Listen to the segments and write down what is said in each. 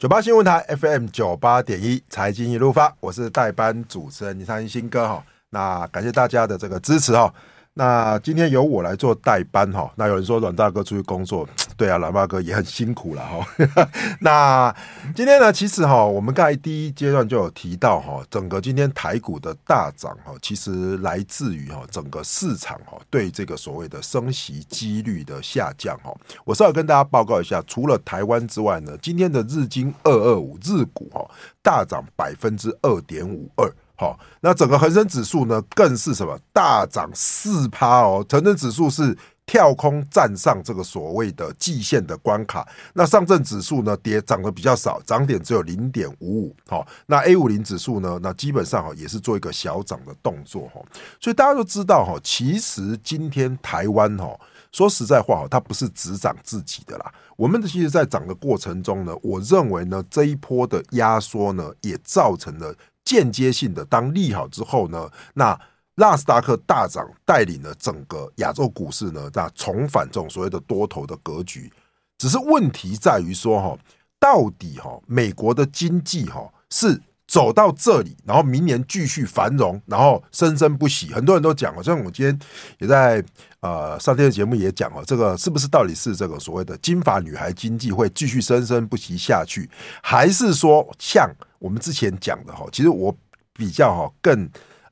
九八新闻台 FM 九八点一，财经一路发，我是代班主持人李昌新哥哈。那感谢大家的这个支持哈。那今天由我来做代班哈。那有人说阮大哥出去工作，对啊，阮大哥也很辛苦了哈。那今天呢，其实哈，我们刚才第一阶段就有提到哈，整个今天台股的大涨哈，其实来自于哈整个市场哈对这个所谓的升息几率的下降哈。我稍微跟大家报告一下，除了台湾之外呢，今天的日经二二五日股哈大涨百分之二点五二。好，那整个恒生指数呢，更是什么大涨四趴哦。恒生指数是跳空站上这个所谓的季线的关卡。那上证指数呢，跌涨得比较少，涨点只有零点五五。好，那 A 五零指数呢，那基本上哈也是做一个小涨的动作哈。所以大家都知道哈，其实今天台湾哈，说实在话哈，它不是只涨自己的啦。我们其实，在涨的过程中呢，我认为呢，这一波的压缩呢，也造成了。间接性的，当利好之后呢，那纳斯达克大涨，带领了整个亚洲股市呢，那重返这种所谓的多头的格局。只是问题在于说，哈，到底哈，美国的经济哈是走到这里，然后明年继续繁荣，然后生生不息。很多人都讲，好像我今天也在呃上天的节目也讲了，这个是不是到底是这个所谓的金发女孩经济会继续生生不息下去，还是说像？我们之前讲的哈，其实我比较哈更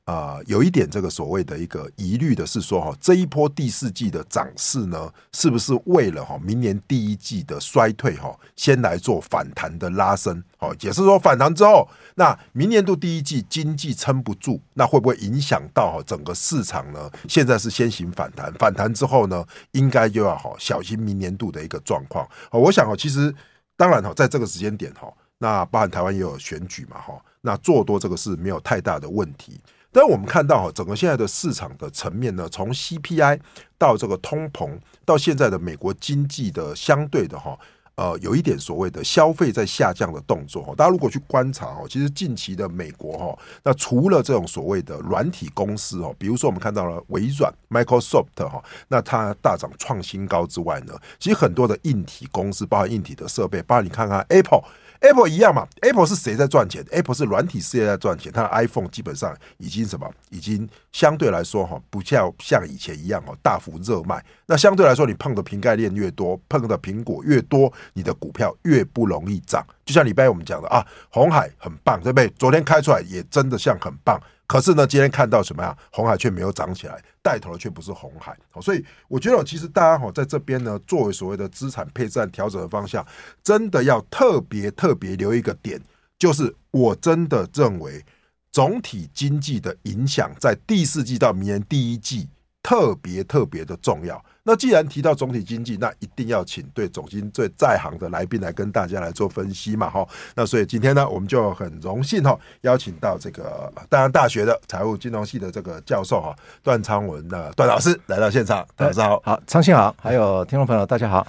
呃有一点这个所谓的一个疑虑的是说哈，这一波第四季的涨势呢，是不是为了哈明年第一季的衰退哈，先来做反弹的拉升？哦，也是说反弹之后，那明年度第一季经济撑不住，那会不会影响到哈整个市场呢？现在是先行反弹，反弹之后呢，应该就要好小心明年度的一个状况。哦，我想哦，其实当然哈，在这个时间点哈。那包含台湾也有选举嘛，哈，那做多这个是没有太大的问题。但我们看到哈，整个现在的市场的层面呢，从 CPI 到这个通膨，到现在的美国经济的相对的哈。呃，有一点所谓的消费在下降的动作哈，大家如果去观察哈，其实近期的美国哈，那除了这种所谓的软体公司哈，比如说我们看到了微软 Microsoft 哈，那它大涨创新高之外呢，其实很多的硬体公司，包含硬体的设备，包括你看看 Apple。Apple 一样嘛，Apple 是谁在赚钱？Apple 是软体事业在赚钱，它的 iPhone 基本上已经什么，已经相对来说哈，不像像以前一样哦，大幅热卖。那相对来说，你碰的瓶盖链越多，碰的苹果越多，你的股票越不容易涨。就像礼拜我们讲的啊，红海很棒，对不对？昨天开出来也真的像很棒。可是呢，今天看到什么呀？红海却没有涨起来，带头的却不是红海。所以我觉得，其实大家哈在这边呢，作为所谓的资产配置调整的方向，真的要特别特别留一个点，就是我真的认为总体经济的影响在第四季到明年第一季特别特别的重要。那既然提到总体经济，那一定要请对总经最在行的来宾来跟大家来做分析嘛，哈。那所以今天呢，我们就很荣幸哈，邀请到这个淡江大学的财务金融系的这个教授哈，段昌文的段老师来到现场。段老师好，好，昌兴好，还有听众朋友大家好。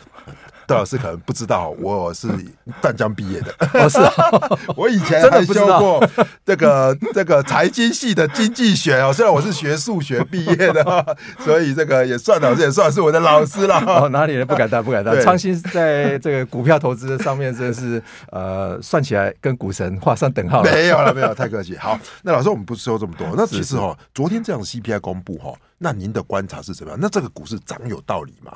段老师可能不知道，我是淡江毕业的。我 是，我以前还修过这个这个财经系的经济学哦。虽然我是学数学毕业的，所以这个也算老师，也算是我的老师了。哦，哪里人不敢当，不敢当。昌兴在这个股票投资上面，真的是呃，算起来跟股神画上等号。没有了，没有，太客气。好，那老师，我们不说这么多。那其实哈，昨天这样的 CPI 公布哈，那您的观察是怎么样？那这个股市涨有道理吗？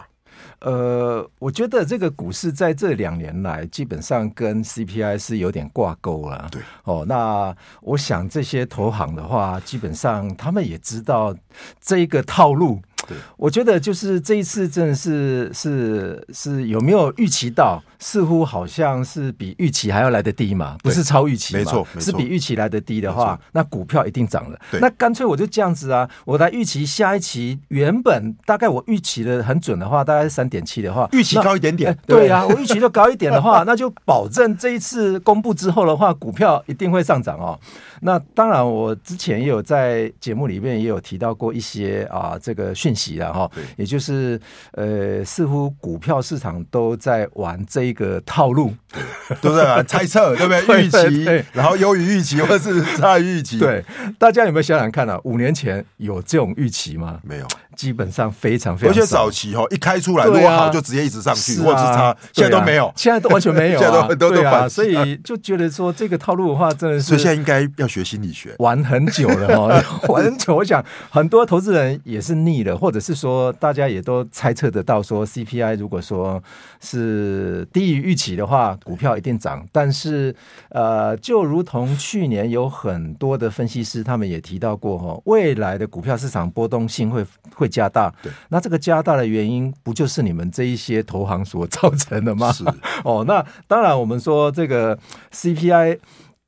呃，我觉得这个股市在这两年来基本上跟 CPI 是有点挂钩了。对，哦，那我想这些投行的话，基本上他们也知道这一个套路。对，我觉得就是这一次真的是是是有没有预期到？似乎好像是比预期还要来得低嘛，不是超预期嘛，没错，是比预期来得低的话，那股票一定涨了。那干脆我就这样子啊，我来预期下一期原本大概我预期的很准的话，大概是三点七的话，预期高一点点。欸、对呀、啊，我预期就高一点的话，那就保证这一次公布之后的话，股票一定会上涨哦。那当然，我之前也有在节目里面也有提到过一些啊这个讯息了哈，也就是呃，似乎股票市场都在玩这一个套路 对不对啊？猜测对不 对？预期，然后优于预期，或者是差于预期。对，大家有没有想想看啊？五年前有这种预期吗？没有。基本上非常非常，而且早期哈一开出来，如果好就直接一直上去，或者是差，现在都没有，现在都完全没有，现在都很多都反，所以就觉得说这个套路的话，真的是，所以现在应该要学心理学，玩很久了哈，玩很久。我想很多投资人也是腻了，或者是说大家也都猜测得到，说 CPI 如果说是低于预期的话，股票一定涨。但是呃，就如同去年有很多的分析师他们也提到过哈，未来的股票市场波动性会会。会加大，对，那这个加大的原因不就是你们这一些投行所造成的吗？是 哦，那当然，我们说这个 CPI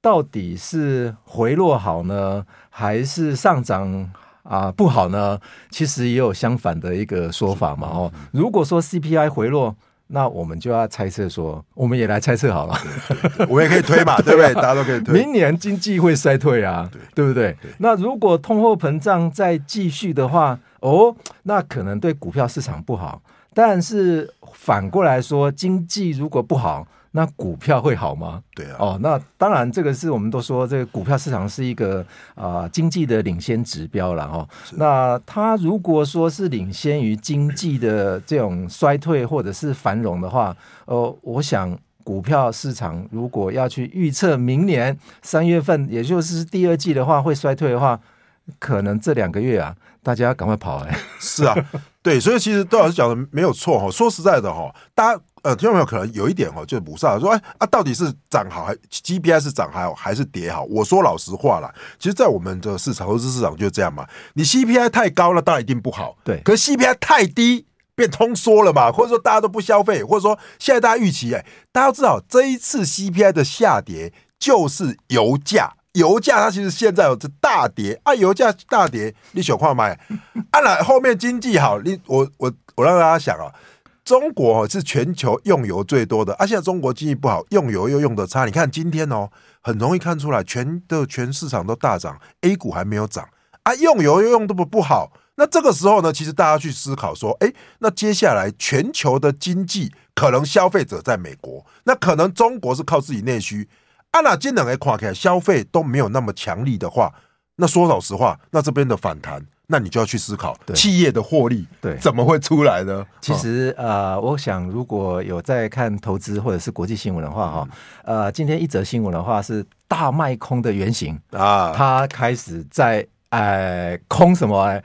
到底是回落好呢，还是上涨啊不好呢？其实也有相反的一个说法嘛。哦，如果说 CPI 回落。那我们就要猜测说，我们也来猜测好了，我们也可以推嘛，对不对？大家都可以推。明年经济会衰退啊，对，对不对？那如果通货膨胀再继续的话，哦，那可能对股票市场不好。但是反过来说，经济如果不好。那股票会好吗？对啊。哦，那当然，这个是我们都说，这个股票市场是一个啊、呃、经济的领先指标了哈。那它如果说是领先于经济的这种衰退或者是繁荣的话，呃，我想股票市场如果要去预测明年三月份，也就是第二季的话会衰退的话，可能这两个月啊，大家赶快跑哎。是啊，对，所以其实杜老师讲的没有错哈。说实在的哈，大家。呃，听到没有？可能有一点哦，就是补上说，哎啊，到底是涨好还 GPI 是涨还好还是跌好？我说老实话啦，其实，在我们的市场投资市场就这样嘛。你 CPI 太高了，当然一定不好。对，可是 CPI 太低，变通缩了嘛？或者说大家都不消费，或者说现在大家预期，哎，大家要知道这一次 CPI 的下跌就是油价，油价它其实现在有这大跌啊，油价大跌，你想看买？啊，那后面经济好，你我我我让大家想啊。中国是全球用油最多的，啊，现在中国经济不好，用油又用得差。你看今天哦，很容易看出来，全的全市场都大涨，A 股还没有涨啊，用油又用得不不好。那这个时候呢，其实大家去思考说，哎，那接下来全球的经济可能消费者在美国，那可能中国是靠自己内需，啊，那今两个看起来消费都没有那么强力的话，那说老实话，那这边的反弹。那你就要去思考企业的获利对怎么会出来呢？其实呃，我想如果有在看投资或者是国际新闻的话哈，呃，今天一则新闻的话是大卖空的原型啊，他开始在呃空什么？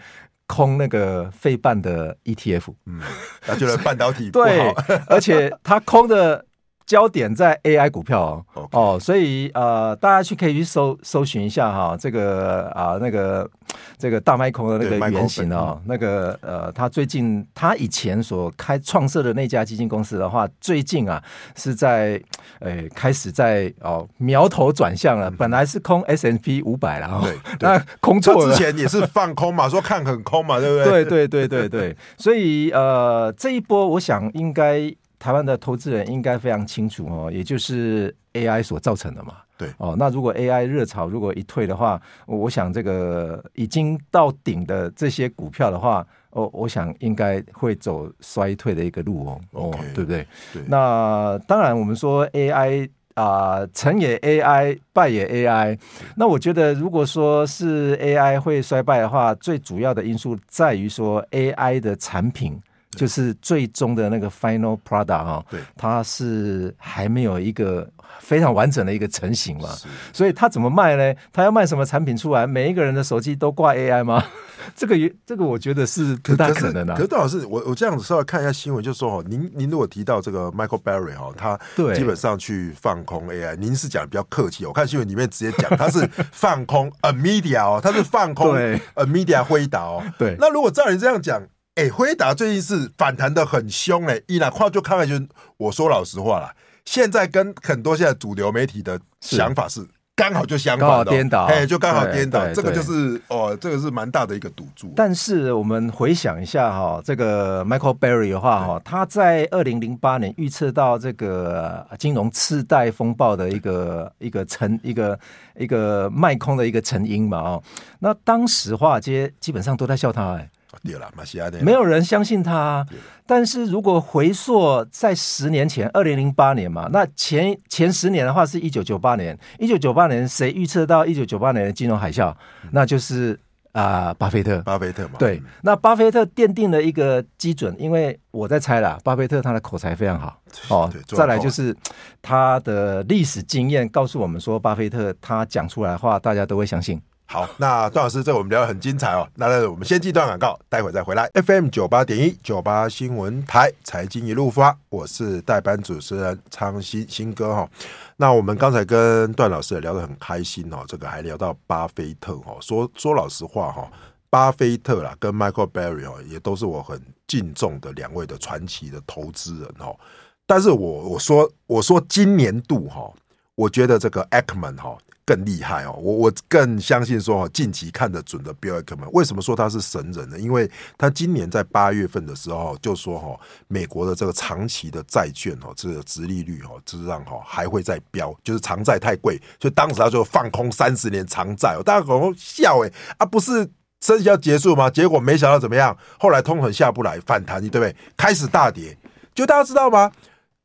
空那个费半的 ETF，嗯，他觉得半导体 对，而且他空的。焦点在 AI 股票哦，Okay. 哦，所以呃，大家去可以去搜搜寻一下哈，这个啊、呃、那个这个大麦空的那个原型哦，那个呃，他最近他以前所开创设的那家基金公司的话，最近啊是在诶、呃、开始在哦苗头转向了，本来是空 S N P 五百了，对，那空错了，之前也是放空嘛，说看很空嘛，对不对？对对对对对，所以呃这一波我想应该。台湾的投资人应该非常清楚哦，也就是 AI 所造成的嘛。对哦，那如果 AI 热潮如果一退的话，我想这个已经到顶的这些股票的话，哦，我想应该会走衰退的一个路哦。哦对不对？对。那当然，我们说 AI 啊、呃，成也 AI，败也 AI。那我觉得，如果说是 AI 会衰败的话，最主要的因素在于说 AI 的产品。就是最终的那个 final product 哈，对，它是还没有一个非常完整的一个成型嘛，所以它怎么卖呢？它要卖什么产品出来？每一个人的手机都挂 AI 吗？这个也，这个我觉得是不大可能的。可是杜老师，我我这样子稍微看一下新闻，就是说哦，您您如果提到这个 Michael Berry 哈，他基本上去放空 AI，您是讲的比较客气。我看新闻里面直接讲他是 放空 a media 哦，他是放空 a media 辉达哦。对，那如果照你这样讲。哎，辉达最近是反弹的很凶哎，一来话就看了就，我说老实话啦，现在跟很多现在主流媒体的想法是刚好就相反，哦，颠倒，哎，就刚好颠倒，这个就是哦，这个是蛮大的一个赌注。但是我们回想一下哈，这个 Michael Berry 的话哈，他在二零零八年预测到这个金融次贷风暴的一个一个成一个一个卖空的一个成因嘛哦，那当时华尔街基本上都在笑他哎。对了，马西亚的没有人相信他。但是如果回溯在十年前，二零零八年嘛，那前前十年的话是一九九八年，一九九八年谁预测到一九九八年的金融海啸？嗯、那就是。啊、呃，巴菲特，巴菲特嘛，对，那巴菲特奠定了一个基准，因为我在猜啦，巴菲特他的口才非常好哦，再来就是他的历史经验告诉我们说，巴菲特他讲出来的话，大家都会相信。好，那段老师，这我们聊得很精彩哦。那我们先记段广告，待会再回来。FM 九八点一九八新闻台财经一路发，我是代班主持人昌新新哥哈。那我们刚才跟段老师也聊得很开心哦，这个还聊到巴菲特哦。说说老实话哈，巴菲特啦跟 Michael Burry 哦，也都是我很敬重的两位的传奇的投资人哦。但是我我说我说今年度哈，我觉得这个 Ackman 哈。更厉害哦！我我更相信说，近期看得准的 Bill Ackman，为什么说他是神人呢？因为他今年在八月份的时候就说，哈，美国的这个长期的债券哦，这个殖利率哦，这让哈还会再飙，就是长债太贵，所以当时他就放空三十年长债。大家可能笑诶啊，不是升息要结束吗？结果没想到怎么样？后来通膨下不来，反弹，对不对？开始大跌。就大家知道吗？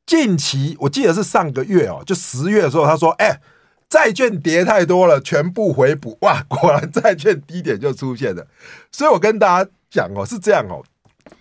近期我记得是上个月哦，就十月的时候，他说，哎。债券跌太多了，全部回补哇！果然债券低点就出现了，所以我跟大家讲哦，是这样哦，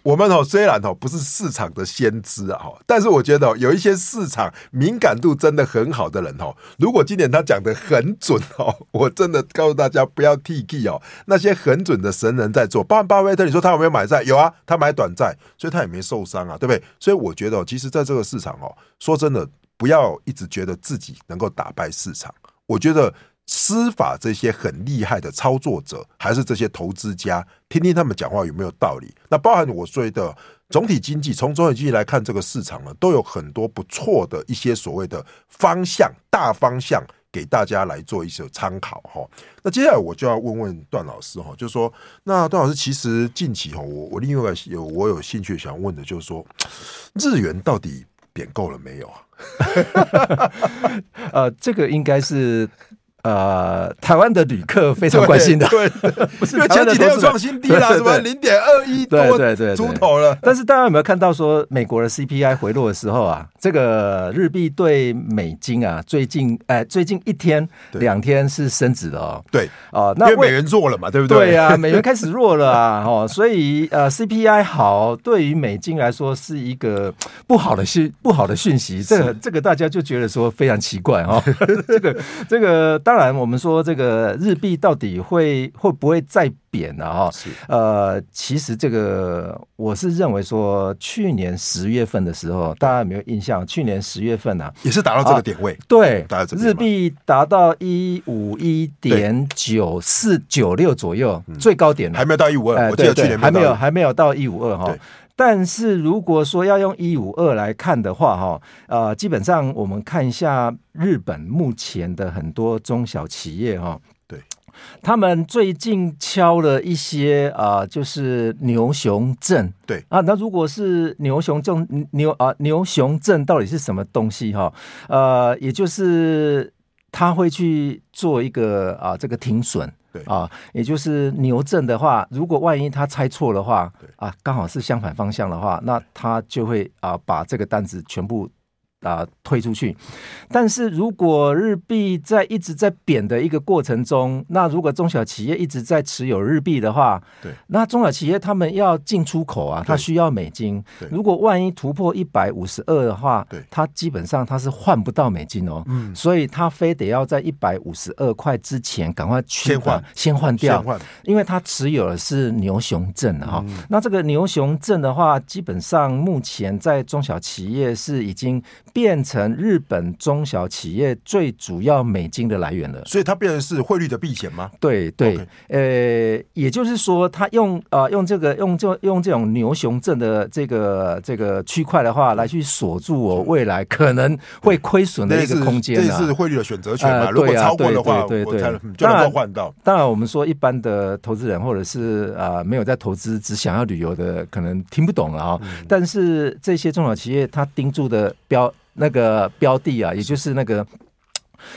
我们哦虽然哦不是市场的先知啊哈，但是我觉得有一些市场敏感度真的很好的人哦，如果今年他讲得很准哦，我真的告诉大家不要 T K 哦，那些很准的神人在做，包括巴菲特，你说他有没有买债？有啊，他买短债，所以他也没受伤啊，对不对？所以我觉得，其实在这个市场哦，说真的。不要一直觉得自己能够打败市场。我觉得司法这些很厉害的操作者，还是这些投资家，听听他们讲话有没有道理。那包含我说的总体经济，从总体经济来看，这个市场呢，都有很多不错的一些所谓的方向、大方向，给大家来做一些参考哈。那接下来我就要问问段老师哈，就是说，那段老师其实近期哈，我我另外有我有兴趣想问的，就是说，日元到底贬够了没有啊？呃，这个应该是。呃，台湾的旅客非常关心的，对，对 不是因为前几天又创新低了，什么零点二一多对对出头了。但是大家有没有看到说，美国的 CPI 回落的时候啊，这个日币对美金啊，最近哎、呃，最近一天两天是升值的哦。对啊、呃，那因为美元弱了嘛，对不对？对啊，美元开始弱了啊，哦，所以呃，CPI 好对于美金来说是一个不好的讯不好的讯息，这个这个大家就觉得说非常奇怪哦。这个这个当。当然，我们说这个日币到底会会不会再贬呢？哈，呃，其实这个我是认为说，去年十月份的时候，大家有没有印象？去年十月份呢、啊，也是达到这个点位，啊、对，日币达到一五一点九四九六左右，最高点了，还没有到一五二，我记得去年还没有还没有到一五二哈。但是如果说要用一五二来看的话，哈，呃，基本上我们看一下日本目前的很多中小企业，哈，对，他们最近敲了一些啊、呃，就是牛熊证，对啊，那如果是牛熊证，牛啊牛熊证到底是什么东西？哈，呃，也就是他会去做一个啊，这个停损。对啊，也就是牛证的话，如果万一他猜错的话，啊，刚好是相反方向的话，那他就会啊把这个单子全部。啊，推出去。但是如果日币在一直在贬的一个过程中，那如果中小企业一直在持有日币的话，对，那中小企业他们要进出口啊，它需要美金。如果万一突破一百五十二的话，对，它基本上它是换不到美金哦。嗯，所以它非得要在一百五十二块之前赶快去换，先换掉，因为它持有的是牛熊证哈。嗯、那这个牛熊证的话，基本上目前在中小企业是已经。变成日本中小企业最主要美金的来源了，所以它变成是汇率的避险吗？对对，呃，也就是说，它用呃用这个用这用这种牛熊证的这个这个区块的话，来去锁住我未来可能会亏损的一个空间。这是汇率的选择权嘛？如果超过的话，对对对，就能够换到。当然，我们说一般的投资人或者是啊没有在投资只想要旅游的，可能听不懂了啊。但是这些中小企业，他盯住的标。那个标的啊，也就是那个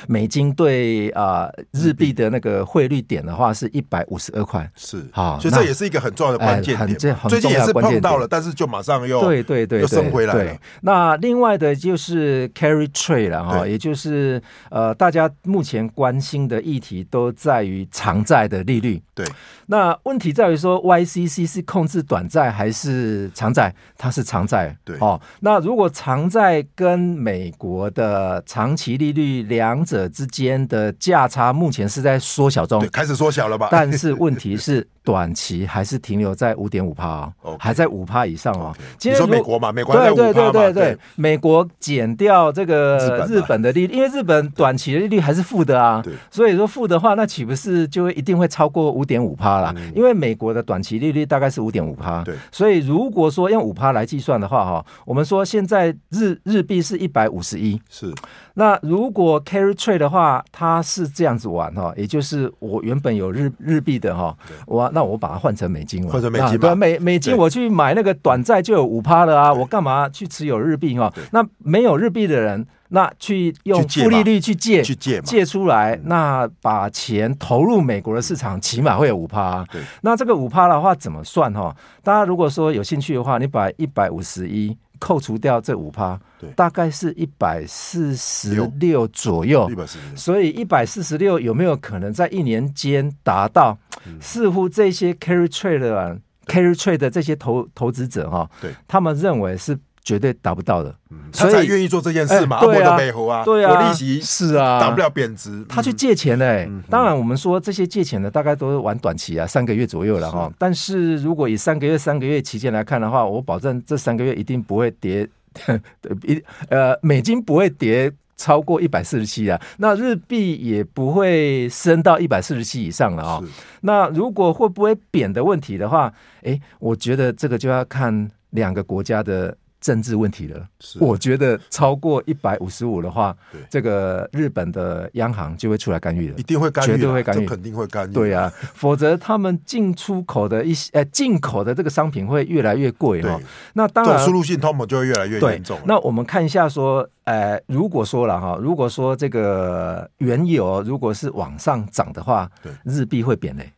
美金对啊、呃、日币的那个汇率点的话是一百五十二块，是好，所以这也是一个很重要的关键点。哎、最近也是碰到了，但是就马上又对对对，又升回来了。那另外的就是 carry trade 了哈，也就是呃大家目前关心的议题都在于长债的利率。对，那问题在于说 YCC 是控制短债还是长债？它是长债。对哦，那如果长债跟美国的长期利率两者之间的价差目前是在缩小中，开始缩小了吧？但是问题是。短期还是停留在五点五趴啊，还在五趴以上哦。你说美国嘛，美国对对对对对，美国减掉这个日本的利率，因为日本短期的利率还是负的啊。所以说负的话，那岂不是就会一定会超过五点五趴了？因为美国的短期利率大概是五点五趴。对，所以如果说用五趴来计算的话，哈，我们说现在日日币是一百五十一，是。那如果 carry trade 的话，它是这样子玩哈，也就是我原本有日日币的哈，我那我把它换成美金了，换成美金吧，美美金我去买那个短债就有五趴了啊，我干嘛去持有日币哦？那没有日币的人，那去用负利率去借去借借出来，那把钱投入美国的市场，起码会有五趴。啊，那这个五趴的话怎么算哈？大家如果说有兴趣的话，你把一百五十一。扣除掉这五趴，大概是一百四十六左右。所以一百四十六有没有可能在一年间达到？似乎这些 carry trade 的 carry trade 的这些投投资者哈，他们认为是。绝对达不到的，他才愿意做这件事嘛。欸、对啊，啊，对啊，我利息是啊，挡不了贬值。他去借钱嘞、欸，嗯、当然我们说这些借钱的大概都是玩短期啊，三个月左右了哈。但是如果以三个月、三个月期间来看的话，我保证这三个月一定不会跌，一呃美金不会跌超过一百四十七啊，那日币也不会升到一百四十七以上了啊。是那如果会不会贬的问题的话，哎、欸，我觉得这个就要看两个国家的。政治问题了，是我觉得超过一百五十五的话，对这个日本的央行就会出来干预了，一定会干预，绝对会干预，肯定会干预。对啊，否则他们进出口的一些呃进口的这个商品会越来越贵哈。对那当然，输入性通膨就会越来越严重。那我们看一下说，呃，如果说了哈，如果说这个原油如果是往上涨的话，对日币会贬嘞。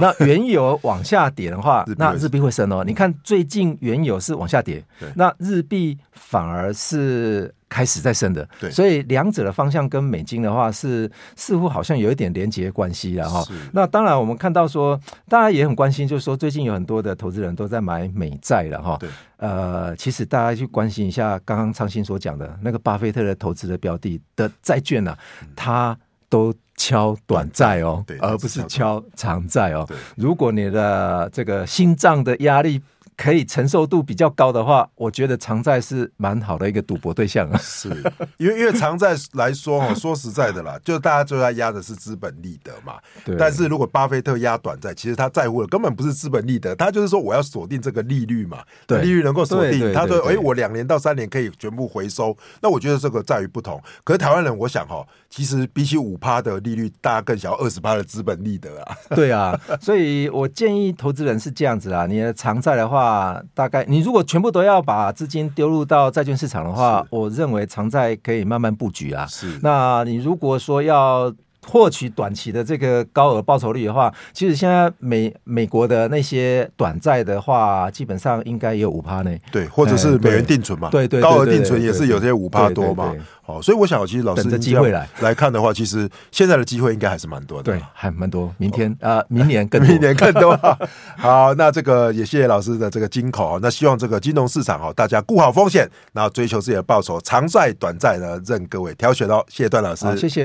那原油往下跌的话，那日币会升哦。你看最近原油是往下跌，那日币反而是开始在升的。对，所以两者的方向跟美金的话是似乎好像有一点连结关系了哈。那当然我们看到说，大家也很关心，就是说最近有很多的投资人都在买美债了哈。对，呃，其实大家去关心一下刚刚昌兴所讲的那个巴菲特的投资的标的的债券呢，他都。敲短债哦，而不是敲长债哦。如果你的这个心脏的压力，可以承受度比较高的话，我觉得长债是蛮好的一个赌博对象啊。是，因为因为长债来说哈，说实在的啦，就大家就在压的是资本利得嘛。对。但是如果巴菲特压短债，其实他在乎的根本不是资本利得，他就是说我要锁定这个利率嘛。对。利率能够锁定，他说哎，我两年到三年可以全部回收。那我觉得这个在于不同。可是台湾人，我想哈，其实比起五趴的利率，大家更想要二十趴的资本利得啊。对啊，所以我建议投资人是这样子啊，你的长债的话。啊，大概你如果全部都要把资金丢入到债券市场的话，我认为长债可以慢慢布局啊。是，那你如果说要获取短期的这个高额报酬率的话，其实现在美美国的那些短债的话，基本上应该也有五趴呢。对，或者是美元定存嘛，对对，高额定存也是有些五趴多嘛。哦，所以我想，其实老师等着机会来来看的话，其实现在的机会应该还是蛮多的。对，还蛮多。明天啊，明年更明年更多。好，那这个也谢谢老师的这个金口。那希望这个金融市场哦，大家顾好风险，然后追求自己的报酬，长债短债呢，任各位挑选哦。谢谢段老师，谢谢。